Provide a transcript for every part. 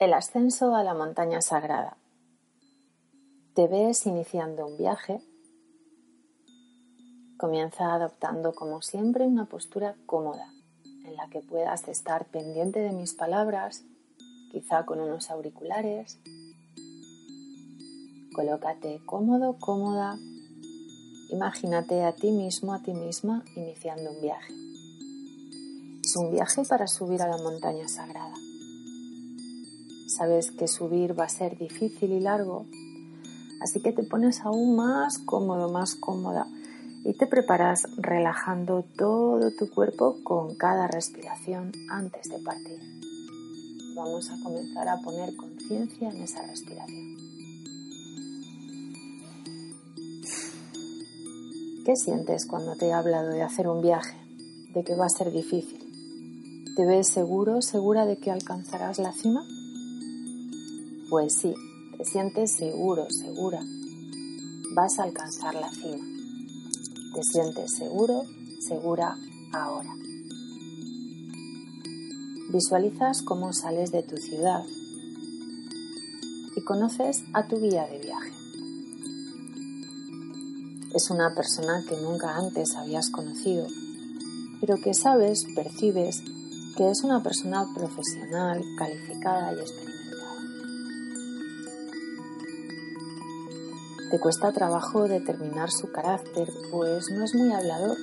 El ascenso a la montaña sagrada. Te ves iniciando un viaje. Comienza adoptando como siempre una postura cómoda en la que puedas estar pendiente de mis palabras, quizá con unos auriculares. Colócate cómodo, cómoda. Imagínate a ti mismo, a ti misma iniciando un viaje. Es un viaje para subir a la montaña sagrada sabes que subir va a ser difícil y largo, así que te pones aún más cómodo, más cómoda y te preparas relajando todo tu cuerpo con cada respiración antes de partir. Vamos a comenzar a poner conciencia en esa respiración. ¿Qué sientes cuando te he hablado de hacer un viaje, de que va a ser difícil? ¿Te ves seguro, segura de que alcanzarás la cima? Pues sí, te sientes seguro, segura. Vas a alcanzar la cima. Te sientes seguro, segura ahora. Visualizas cómo sales de tu ciudad y conoces a tu guía de viaje. Es una persona que nunca antes habías conocido, pero que sabes, percibes que es una persona profesional, calificada y experimentada Te cuesta trabajo determinar su carácter, pues no es muy hablador.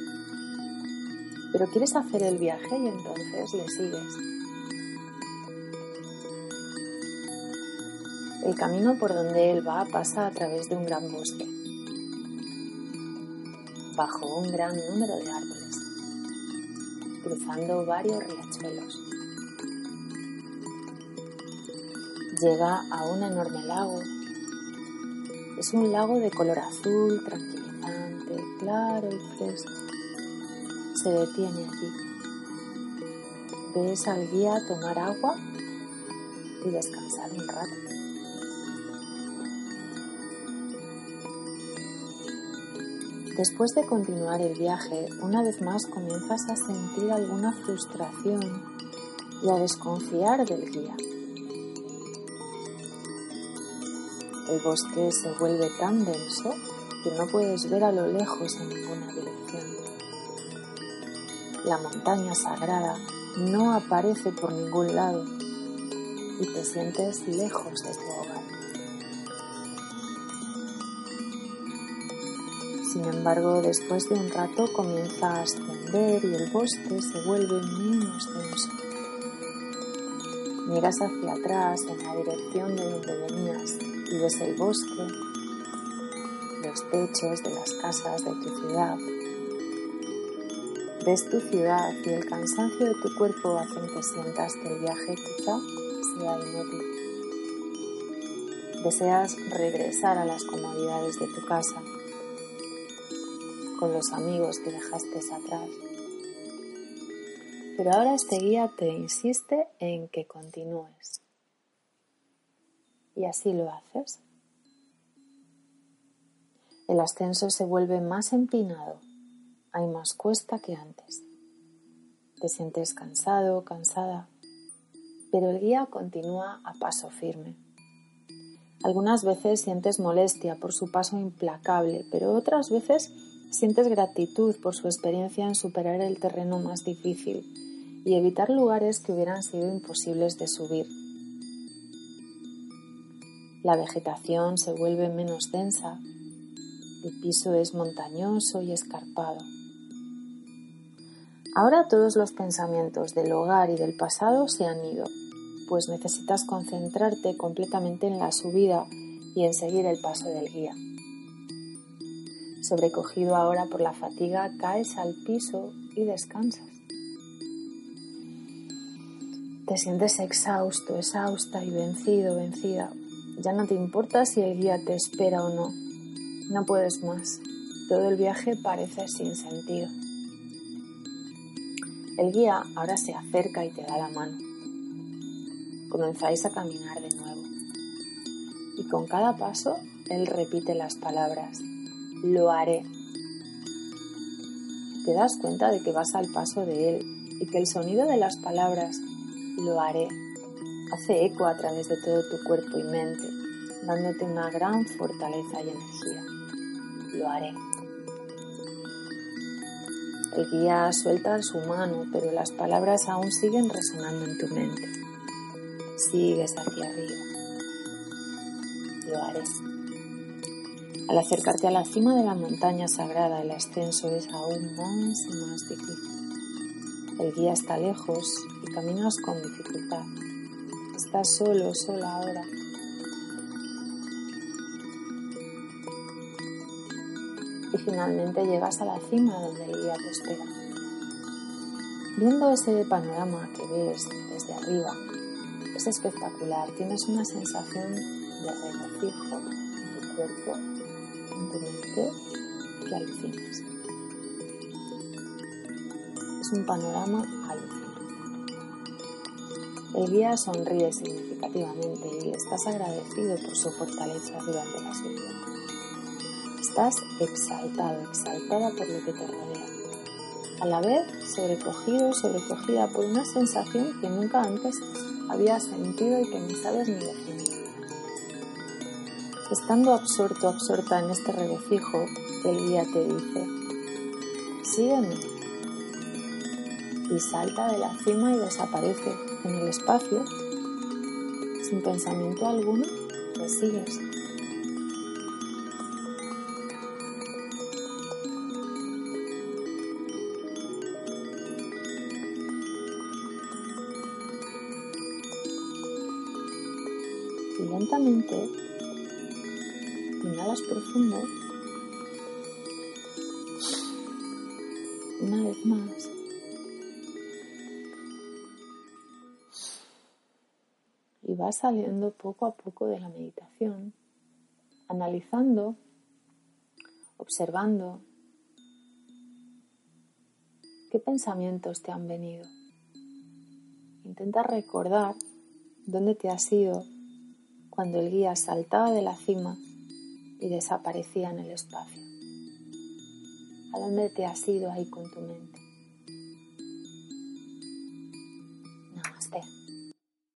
Pero quieres hacer el viaje y entonces le sigues. El camino por donde él va pasa a través de un gran bosque, bajo un gran número de árboles, cruzando varios riachuelos. Llega a un enorme lago es un lago de color azul, tranquilizante, claro y fresco. Se detiene allí. Ves al guía tomar agua y descansar un rato. Después de continuar el viaje, una vez más comienzas a sentir alguna frustración y a desconfiar del guía. El bosque se vuelve tan denso que no puedes ver a lo lejos en ninguna dirección. La montaña sagrada no aparece por ningún lado y te sientes lejos de tu hogar. Sin embargo, después de un rato comienza a ascender y el bosque se vuelve menos denso. Miras hacia atrás en la dirección de donde venías y ves el bosque, los techos de las casas de tu ciudad. Ves tu ciudad y el cansancio de tu cuerpo hacen que sientas que el viaje quizá sea inútil. Deseas regresar a las comodidades de tu casa, con los amigos que dejaste atrás. Pero ahora este guía te insiste en que continúes y así lo haces. El ascenso se vuelve más empinado, hay más cuesta que antes. Te sientes cansado, cansada, pero el guía continúa a paso firme. Algunas veces sientes molestia por su paso implacable, pero otras veces sientes gratitud por su experiencia en superar el terreno más difícil y evitar lugares que hubieran sido imposibles de subir la vegetación se vuelve menos densa, el piso es montañoso y escarpado. Ahora todos los pensamientos del hogar y del pasado se han ido, pues necesitas concentrarte completamente en la subida y en seguir el paso del guía. Sobrecogido ahora por la fatiga, caes al piso y descansas. Te sientes exhausto, exhausta y vencido, vencida, ya no te importa si el guía te espera o no. No puedes más. Todo el viaje parece sin sentido. El guía ahora se acerca y te da la mano. Comenzáis a caminar de nuevo. Y con cada paso, él repite las palabras. Lo haré. Te das cuenta de que vas al paso de él y que el sonido de las palabras lo haré hace eco a través de todo tu cuerpo y mente, dándote una gran fortaleza y energía. Lo haré. El guía suelta su mano, pero las palabras aún siguen resonando en tu mente. Sigues hacia arriba. Lo haré. Al acercarte a la cima de la montaña sagrada, el ascenso es aún más y más difícil. El guía está lejos y caminas con dificultad. Estás solo, sola ahora. Y finalmente llegas a la cima donde el guía te espera. Viendo ese panorama que ves desde arriba, es espectacular. Tienes una sensación de regocijo en tu cuerpo que alucinas. Es un panorama alucinante. El guía sonríe significativamente y estás agradecido por su fortaleza durante la subida. Estás exaltado, exaltada por lo que te rodea. A la vez, sobrecogido, sobrecogida por una sensación que nunca antes habías sentido y que ni sabes ni definir. Estando absorto, absorta en este regocijo, el guía te dice, sígueme. Y salta de la cima y desaparece en el espacio. Sin pensamiento alguno, le sigues. Y lentamente Inhalas profundo. Una vez más. Y vas saliendo poco a poco de la meditación, analizando, observando qué pensamientos te han venido. Intenta recordar dónde te has ido cuando el guía saltaba de la cima y desaparecía en el espacio. ¿A dónde te has ido ahí con tu mente?